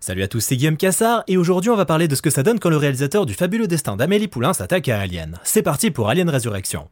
Salut à tous, c'est Guillaume Cassard et aujourd'hui on va parler de ce que ça donne quand le réalisateur du fabuleux destin d'Amélie Poulain s'attaque à Alien. C'est parti pour Alien Résurrection.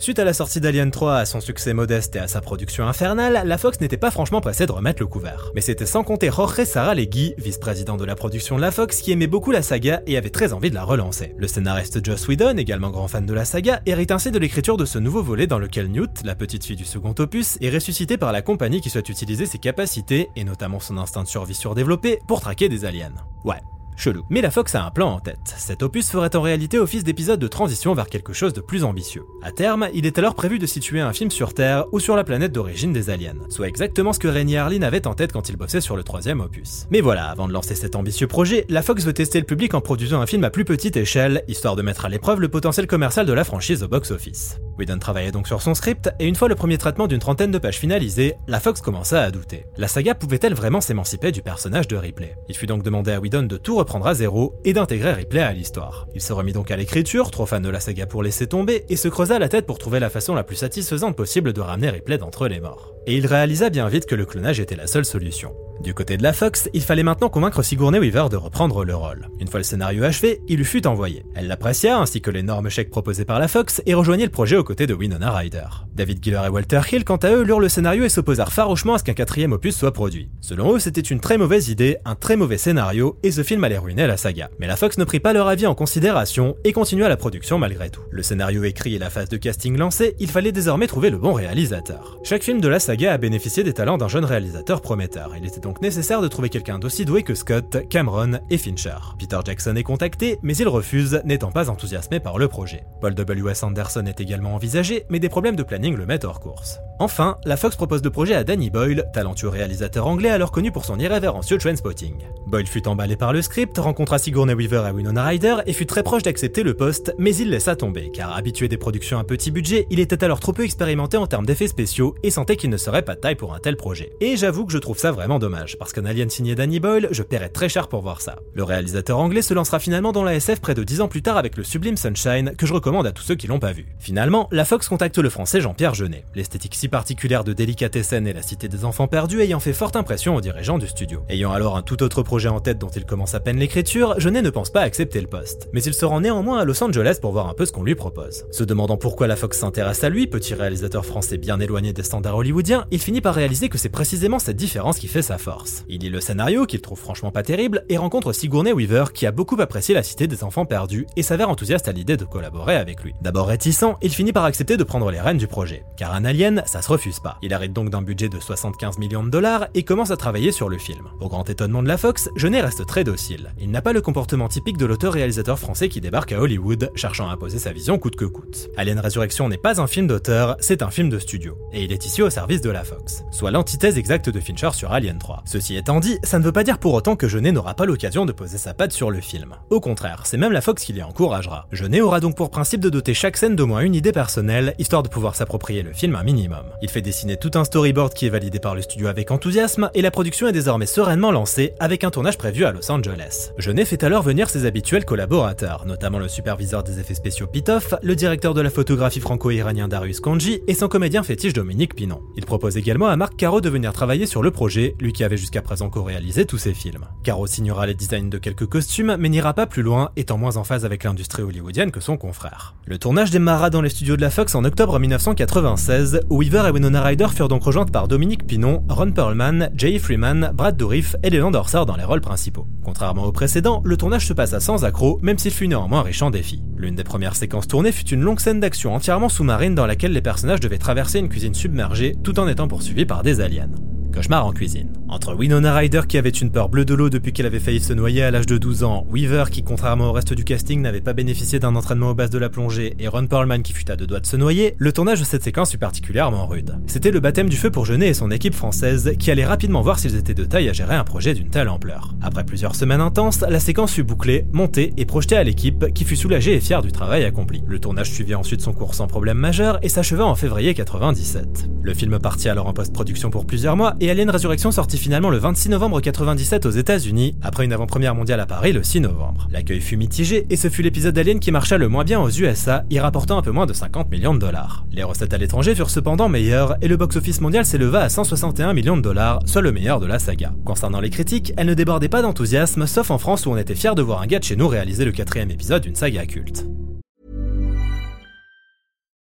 Suite à la sortie d'Alien 3, à son succès modeste et à sa production infernale, la Fox n'était pas franchement pressée de remettre le couvert. Mais c'était sans compter Jorge Saralegui, vice-président de la production de la Fox, qui aimait beaucoup la saga et avait très envie de la relancer. Le scénariste Joss Whedon, également grand fan de la saga, hérite ainsi de l'écriture de ce nouveau volet dans lequel Newt, la petite fille du second opus, est ressuscitée par la compagnie qui souhaite utiliser ses capacités, et notamment son instinct de survie surdéveloppé, pour traquer des aliens. Ouais, Chelou. Mais la Fox a un plan en tête. Cet opus ferait en réalité office d'épisode de transition vers quelque chose de plus ambitieux. À terme, il est alors prévu de situer un film sur Terre ou sur la planète d'origine des aliens, soit exactement ce que Rainy Harlin avait en tête quand il bossait sur le troisième opus. Mais voilà, avant de lancer cet ambitieux projet, la Fox veut tester le public en produisant un film à plus petite échelle, histoire de mettre à l'épreuve le potentiel commercial de la franchise au box-office. Whedon travaillait donc sur son script, et une fois le premier traitement d'une trentaine de pages finalisé, la Fox commença à douter. La saga pouvait-elle vraiment s'émanciper du personnage de Ripley? Il fut donc demandé à Whedon de tout reprendre à zéro et d'intégrer Ripley à l'histoire. Il se remit donc à l'écriture, trop fan de la saga pour laisser tomber, et se creusa la tête pour trouver la façon la plus satisfaisante possible de ramener Ripley d'entre les morts. Et il réalisa bien vite que le clonage était la seule solution. Du côté de la Fox, il fallait maintenant convaincre Sigourney Weaver de reprendre le rôle. Une fois le scénario achevé, il lui fut envoyé. Elle l'apprécia, ainsi que l'énorme chèque proposé par la Fox, et rejoignit le projet aux côtés de Winona Ryder. David Giller et Walter Hill, quant à eux, lurent le scénario et s'opposèrent farouchement à ce qu'un quatrième opus soit produit. Selon eux, c'était une très mauvaise idée, un très mauvais scénario, et ce film allait ruiner la saga. Mais la Fox ne prit pas leur avis en considération et continua la production malgré tout. Le scénario écrit et la phase de casting lancée, il fallait désormais trouver le bon réalisateur. Chaque film de la saga a bénéficié des talents d'un jeune réalisateur prometteur. Nécessaire de trouver quelqu'un d'aussi doué que Scott, Cameron et Fincher. Peter Jackson est contacté, mais il refuse, n'étant pas enthousiasmé par le projet. Paul W.S. Anderson est également envisagé, mais des problèmes de planning le mettent hors course. Enfin, la Fox propose de projet à Danny Boyle, talentueux réalisateur anglais alors connu pour son irrévérencieux trainspotting. Boyle fut emballé par le script, rencontra Sigourney Weaver et Winona Ryder et fut très proche d'accepter le poste, mais il laissa tomber, car habitué des productions à petit budget, il était alors trop peu expérimenté en termes d'effets spéciaux et sentait qu'il ne serait pas de taille pour un tel projet. Et j'avoue que je trouve ça vraiment dommage, parce qu'un Alien signé Danny Boyle, je paierais très cher pour voir ça. Le réalisateur anglais se lancera finalement dans la SF près de 10 ans plus tard avec le sublime Sunshine, que je recommande à tous ceux qui l'ont pas vu. Finalement, la Fox contacte le français Jean-Pierre Jeunet. L'esthétique si particulière de Delicatessen et la cité des enfants perdus ayant fait forte impression aux dirigeants du studio. Ayant alors un tout autre projet en tête dont il commence à peine l'écriture, Jeunet ne pense pas accepter le poste. Mais il se rend néanmoins à Los Angeles pour voir un peu ce qu'on lui propose. Se demandant pourquoi la Fox s'intéresse à lui, petit réalisateur français bien éloigné des standards hollywoodiens, il finit par réaliser que c'est précisément cette différence qui fait sa force. Il lit le scénario, qu'il trouve franchement pas terrible, et rencontre Sigourney Weaver, qui a beaucoup apprécié la cité des enfants perdus, et s'avère enthousiaste à l'idée de collaborer avec lui. D'abord réticent, il finit par accepter de prendre les rênes du projet. Car un alien, ça se refuse pas. Il arrête donc d'un budget de 75 millions de dollars et commence à travailler sur le film. Au grand étonnement de la Fox, Jeunet reste très docile. Il n'a pas le comportement typique de l'auteur-réalisateur français qui débarque à Hollywood, cherchant à imposer sa vision coûte que coûte. Alien Résurrection n'est pas un film d'auteur, c'est un film de studio. Et il est ici au service de la Fox. Soit l'antithèse exacte de Fincher sur Alien 3. 3. Ceci étant dit, ça ne veut pas dire pour autant que Jeunet n'aura pas l'occasion de poser sa patte sur le film. Au contraire, c'est même la Fox qui l'y encouragera. Jeunet aura donc pour principe de doter chaque scène d'au moins une idée personnelle, histoire de pouvoir s'approprier le film un minimum. Il fait dessiner tout un storyboard qui est validé par le studio avec enthousiasme, et la production est désormais sereinement lancée avec un tournage prévu à Los Angeles. Jeunet fait alors venir ses habituels collaborateurs, notamment le superviseur des effets spéciaux Pitoff, le directeur de la photographie franco-iranien Darius Kanji et son comédien fétiche Dominique Pinon. Il propose également à Marc Caro de venir travailler sur le projet, lui avait jusqu'à présent co-réalisé tous ses films. Caro signera les designs de quelques costumes, mais n'ira pas plus loin, étant moins en phase avec l'industrie hollywoodienne que son confrère. Le tournage démarra dans les studios de la Fox en octobre 1996, où Weaver et Winona Ryder furent donc rejointes par Dominique Pinon, Ron Perlman, Jay Freeman, Brad Dourif et Leland Orser dans les rôles principaux. Contrairement au précédent, le tournage se passa sans accroc, même s'il fut néanmoins riche en défis. L'une des premières séquences tournées fut une longue scène d'action entièrement sous-marine dans laquelle les personnages devaient traverser une cuisine submergée tout en étant poursuivis par des aliens. Cauchemar en cuisine. Entre Winona Ryder qui avait une peur bleue de l'eau depuis qu'elle avait failli se noyer à l'âge de 12 ans, Weaver qui contrairement au reste du casting n'avait pas bénéficié d'un entraînement aux bases de la plongée et Ron Perlman qui fut à deux doigts de se noyer, le tournage de cette séquence fut particulièrement rude. C'était le baptême du feu pour Jeunet et son équipe française qui allait rapidement voir s'ils étaient de taille à gérer un projet d'une telle ampleur. Après plusieurs semaines intenses, la séquence fut bouclée, montée et projetée à l'équipe qui fut soulagée et fière du travail accompli. Le tournage suivit ensuite son cours sans problème majeur et s'acheva en février 97. Le film partit alors en post-production pour plusieurs mois et Alien Resurrection sortit finalement le 26 novembre 97 aux États-Unis, après une avant-première mondiale à Paris le 6 novembre. L'accueil fut mitigé et ce fut l'épisode d'Alien qui marcha le moins bien aux USA, y rapportant un peu moins de 50 millions de dollars. Les recettes à l'étranger furent cependant meilleures et le box-office mondial s'éleva à 161 millions de dollars, soit le meilleur de la saga. Concernant les critiques, elles ne débordaient pas d'enthousiasme, sauf en France où on était fiers de voir un gars de chez nous réaliser le quatrième épisode d'une saga culte.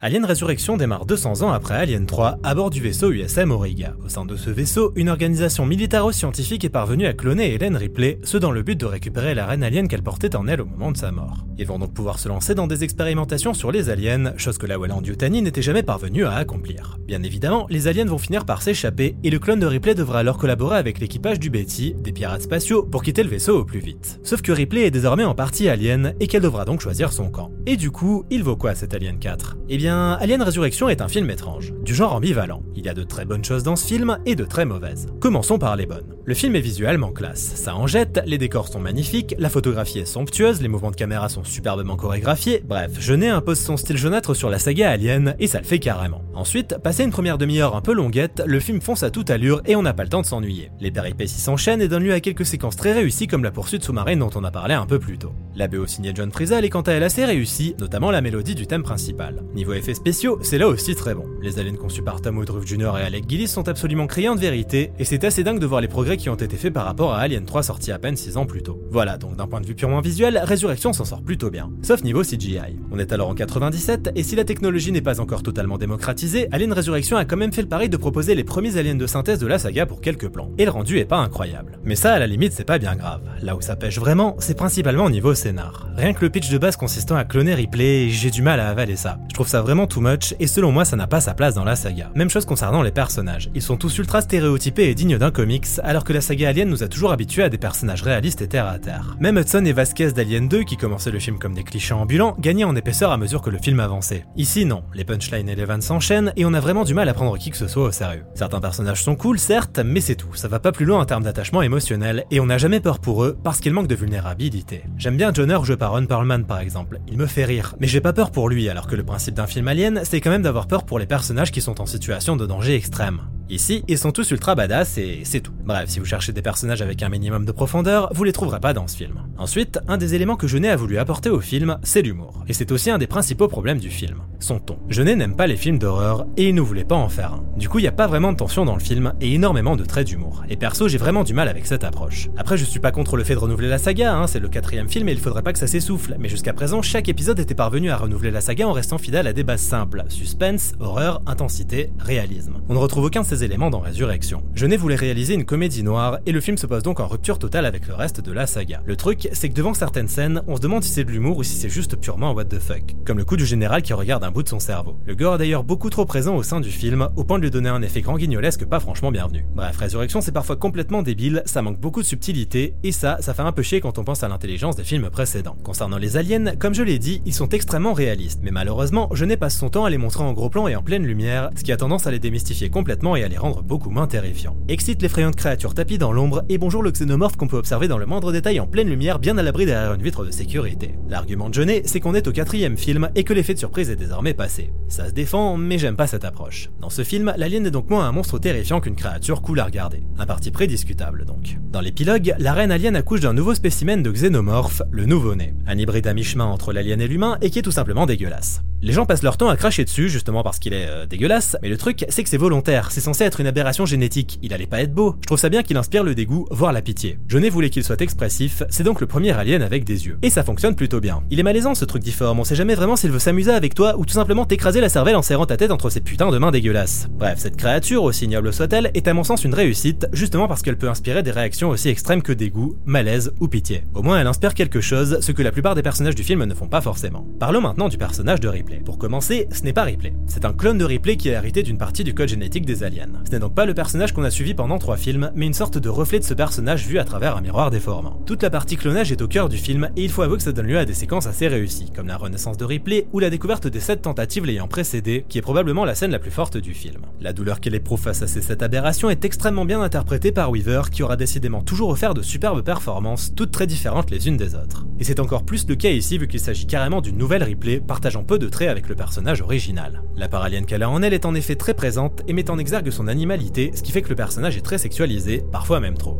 Alien Resurrection démarre 200 ans après Alien 3 à bord du vaisseau USM Auriga. Au sein de ce vaisseau, une organisation militaro-scientifique est parvenue à cloner Hélène Ripley, ce dans le but de récupérer la reine alien qu'elle portait en elle au moment de sa mort. Ils vont donc pouvoir se lancer dans des expérimentations sur les aliens, chose que la Welland Yutani n'était jamais parvenue à accomplir. Bien évidemment, les aliens vont finir par s'échapper et le clone de Ripley devra alors collaborer avec l'équipage du Betty, des pirates spatiaux, pour quitter le vaisseau au plus vite. Sauf que Ripley est désormais en partie alien et qu'elle devra donc choisir son camp. Et du coup, il vaut quoi cet Alien 4 Eh bien, Alien Resurrection est un film étrange, du genre ambivalent. Il y a de très bonnes choses dans ce film et de très mauvaises. Commençons par les bonnes. Le film est visuellement classe, ça en jette, les décors sont magnifiques, la photographie est somptueuse, les mouvements de caméra sont superbement chorégraphiés, bref, Jeunet impose son style jaunâtre sur la saga Alien et ça le fait carrément. Ensuite, passé une première demi-heure un peu longuette, le film fonce à toute allure et on n'a pas le temps de s'ennuyer. Les péripéties s'enchaînent et donnent lieu à quelques séquences très réussies comme la poursuite sous-marine dont on a parlé un peu plus tôt. La BO signée John Frizzell est quant à elle assez réussie, notamment la mélodie du thème principal. Niveau effets spéciaux, c'est là aussi très bon. Les aliens conçus par Tom Woodruff Jr. et Alec Gillis sont absolument criants de vérité, et c'est assez dingue de voir les progrès qui ont été faits par rapport à Alien 3 sorti à peine 6 ans plus tôt. Voilà, donc d'un point de vue purement visuel, Résurrection s'en sort plutôt bien. Sauf niveau CGI. On est alors en 97, et si la technologie n'est pas encore totalement démocratisée, Alien Résurrection a quand même fait le pari de proposer les premiers aliens de synthèse de la saga pour quelques plans. Et le rendu est pas incroyable. Mais ça, à la limite, c'est pas bien grave. Là où ça pêche vraiment, c'est principalement au niveau scénar. Rien que le pitch de base consistant à cloner Ripley, j'ai du mal à avaler ça. Je trouve ça vraiment too much et selon moi ça n'a pas sa place dans la saga. Même chose concernant les personnages. Ils sont tous ultra stéréotypés et dignes d'un comics alors que la saga Alien nous a toujours habitués à des personnages réalistes et terre à terre. Même Hudson et Vasquez d'Alien 2 qui commençaient le film comme des clichés ambulants gagnaient en épaisseur à mesure que le film avançait. Ici non, les punchlines et les vannes s'enchaînent et on a vraiment du mal à prendre qui que ce soit au sérieux. Certains personnages sont cool certes, mais c'est tout, ça va pas plus loin en termes d'attachement émotionnel et on n'a jamais peur pour eux parce qu'ils manquent de vulnérabilité. J'aime bien Jonner joué par Ron par exemple, il me fait rire, mais j'ai pas peur pour lui alors que le principe d'un film alien c'est quand même d'avoir peur pour les personnages qui sont en situation de danger extrême. Ici, ils sont tous ultra badass et c'est tout. Bref, si vous cherchez des personnages avec un minimum de profondeur, vous les trouverez pas dans ce film. Ensuite, un des éléments que Jeunet a voulu apporter au film, c'est l'humour. Et c'est aussi un des principaux problèmes du film, son ton. Jeunet n'aime pas les films d'horreur et il ne voulait pas en faire un. Du coup, il n'y a pas vraiment de tension dans le film et énormément de traits d'humour. Et perso, j'ai vraiment du mal avec cette approche. Après, je suis pas contre le fait de renouveler la saga, hein, c'est le quatrième film et il faudrait pas que ça s'essouffle. Mais jusqu'à présent, chaque épisode était parvenu à renouveler la saga en restant fidèle à des bases simples suspense, horreur, intensité, réalisme. On ne retrouve aucun de ces éléments dans Résurrection. Jeunet voulait réaliser une comédie noire et le film se pose donc en rupture totale avec le reste de la saga. Le truc, c'est que devant certaines scènes, on se demande si c'est de l'humour ou si c'est juste purement what the fuck. Comme le coup du général qui regarde un bout de son cerveau. Le gore est d'ailleurs beaucoup trop présent au sein du film, au point de lui donner un effet grand guignolesque pas franchement bienvenu. Bref, Résurrection c'est parfois complètement débile, ça manque beaucoup de subtilité, et ça, ça fait un peu chier quand on pense à l'intelligence des films précédents. Concernant les aliens, comme je l'ai dit, ils sont extrêmement réalistes, mais malheureusement, Jeunet passe son temps à les montrer en gros plan et en pleine lumière, ce qui a tendance à les démystifier complètement et à les rendre beaucoup moins terrifiants. Excite l'effrayante créature tapie dans l'ombre et bonjour le xénomorphe qu'on peut observer dans le moindre détail en pleine lumière bien à l'abri derrière une vitre de sécurité. L'argument de Jeunet, c'est qu'on est au quatrième film et que l'effet de surprise est désormais passé. Ça se défend, mais j'aime pas cette approche. Dans ce film, l'alien est donc moins un monstre terrifiant qu'une créature cool à regarder. Un parti prédiscutable donc. Dans l'épilogue, la reine alien accouche d'un nouveau spécimen de xénomorphe, le nouveau-né. Un hybride à mi-chemin entre l'alien et l'humain et qui est tout simplement dégueulasse. Les gens passent leur temps à cracher dessus, justement parce qu'il est euh, dégueulasse, mais le truc, c'est que c'est volontaire, c'est censé être une aberration génétique, il allait pas être beau. Je trouve ça bien qu'il inspire le dégoût, voire la pitié. Jeunet voulait qu'il soit expressif, c'est donc le premier alien avec des yeux. Et ça fonctionne plutôt bien. Il est malaisant ce truc difforme, on sait jamais vraiment s'il veut s'amuser avec toi ou tout simplement t'écraser la cervelle en serrant ta tête entre ses putains de mains dégueulasses. Bref, cette créature, aussi ignoble soit-elle, est à mon sens une réussite, justement parce qu'elle peut inspirer des réactions aussi extrêmes que dégoût, malaise ou pitié. Au moins elle inspire quelque chose, ce que la plupart des personnages du film ne font pas forcément. Parlons maintenant du personnage de Pour commencer, ce n'est pas Ripley. C'est un clone de Ripley qui a hérité d'une partie du code génétique des aliens. Ce n'est donc pas le personnage qu'on a suivi pendant trois films, mais une sorte de reflet de ce personnage vu à travers un miroir déformant. Toute la partie clonage est au cœur du film, et il faut avouer que ça donne lieu à des séquences assez réussies, comme la renaissance de Ripley ou la découverte des sept tentatives l'ayant précédé, qui est probablement la scène la plus forte du film. La douleur qu'elle éprouve face à ces sept aberrations est extrêmement bien interprétée par Weaver, qui aura décidément toujours offert de superbes performances, toutes très différentes les unes des autres. Et c'est encore plus le cas ici vu qu'il s'agit carrément d'une nouvelle Ripley, partageant peu de avec le personnage original. La part alien qu'elle a en elle est en effet très présente et met en exergue son animalité, ce qui fait que le personnage est très sexualisé, parfois même trop.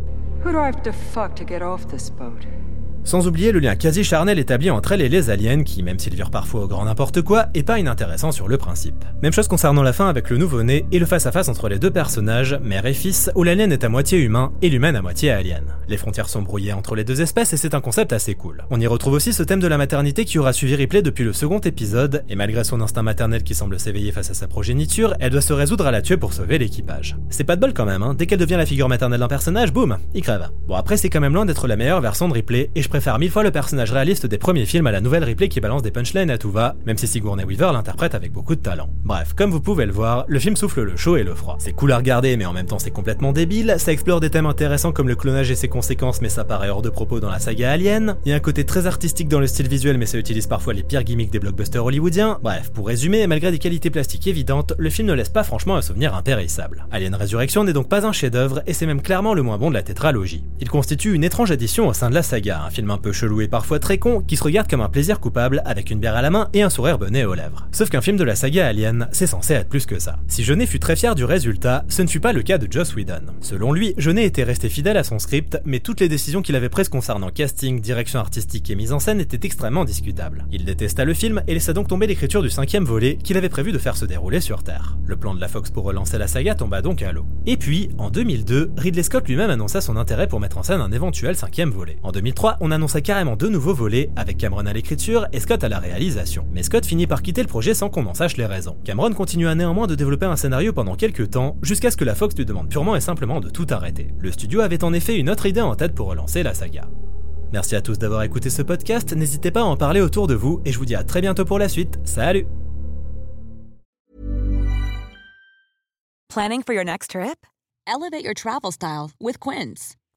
Sans oublier le lien quasi charnel établi entre elle et les aliens qui, même s'ils virent parfois au grand n'importe quoi, est pas inintéressant sur le principe. Même chose concernant la fin avec le nouveau-né et le face-à-face entre les deux personnages, mère et fils, où l'alien est à moitié humain et l'humaine à moitié alien. Les frontières sont brouillées entre les deux espèces et c'est un concept assez cool. On y retrouve aussi ce thème de la maternité qui aura suivi Ripley depuis le second épisode, et malgré son instinct maternel qui semble s'éveiller face à sa progéniture, elle doit se résoudre à la tuer pour sauver l'équipage. C'est pas de bol quand même, hein. dès qu'elle devient la figure maternelle d'un personnage, boum, il crève. Bon après c'est quand même loin d'être la meilleure version de Ripley, et je préfère mille fois le personnage réaliste des premiers films à la nouvelle Ripley qui balance des punchlines à tout va, même si Sigourney Weaver l'interprète avec beaucoup de talent. Bref, comme vous pouvez le voir, le film souffle le chaud et le froid. C'est cool à regarder, mais en même temps c'est complètement débile, ça explore des thèmes intéressants comme le clonage et ses conséquences, mais ça paraît hors de propos dans la saga Alien. Il y a un côté très artistique dans le style visuel, mais ça utilise parfois les pires gimmicks des blockbusters hollywoodiens. Bref, pour résumer, malgré des qualités plastiques évidentes, le film ne laisse pas franchement un souvenir impérissable. Alien Resurrection n'est donc pas un chef-d'œuvre, et c'est même clairement le moins bon de la tétralogie. Il constitue une étrange addition au sein de la saga, un film un peu chelou et parfois très con, qui se regarde comme un plaisir coupable avec une bière à la main et un sourire bonnet aux lèvres. Sauf qu'un film de la saga Alien, c'est censé être plus que ça. Si Jeunet fut très fier du résultat, ce ne fut pas le cas de Joss Whedon. Selon lui, Jeunet était resté fidèle à son script, mais toutes les décisions qu'il avait prises concernant casting, direction artistique et mise en scène étaient extrêmement discutables. Il détesta le film et laissa donc tomber l'écriture du cinquième volet qu'il avait prévu de faire se dérouler sur Terre. Le plan de la Fox pour relancer la saga tomba donc à l'eau. Et puis, en 2002, Ridley Scott lui-même annonça son intérêt pour mettre en scène un éventuel cinquième volet. En 2003, on annonça carrément deux nouveaux volets avec Cameron à l'écriture et Scott à la réalisation. Mais Scott finit par quitter le projet sans qu'on en sache les raisons. Cameron continua néanmoins de développer un scénario pendant quelques temps, jusqu'à ce que la Fox lui demande purement et simplement de tout arrêter. Le studio avait en effet une autre idée en tête pour relancer la saga. Merci à tous d'avoir écouté ce podcast, n'hésitez pas à en parler autour de vous et je vous dis à très bientôt pour la suite. Salut Planning for your next trip?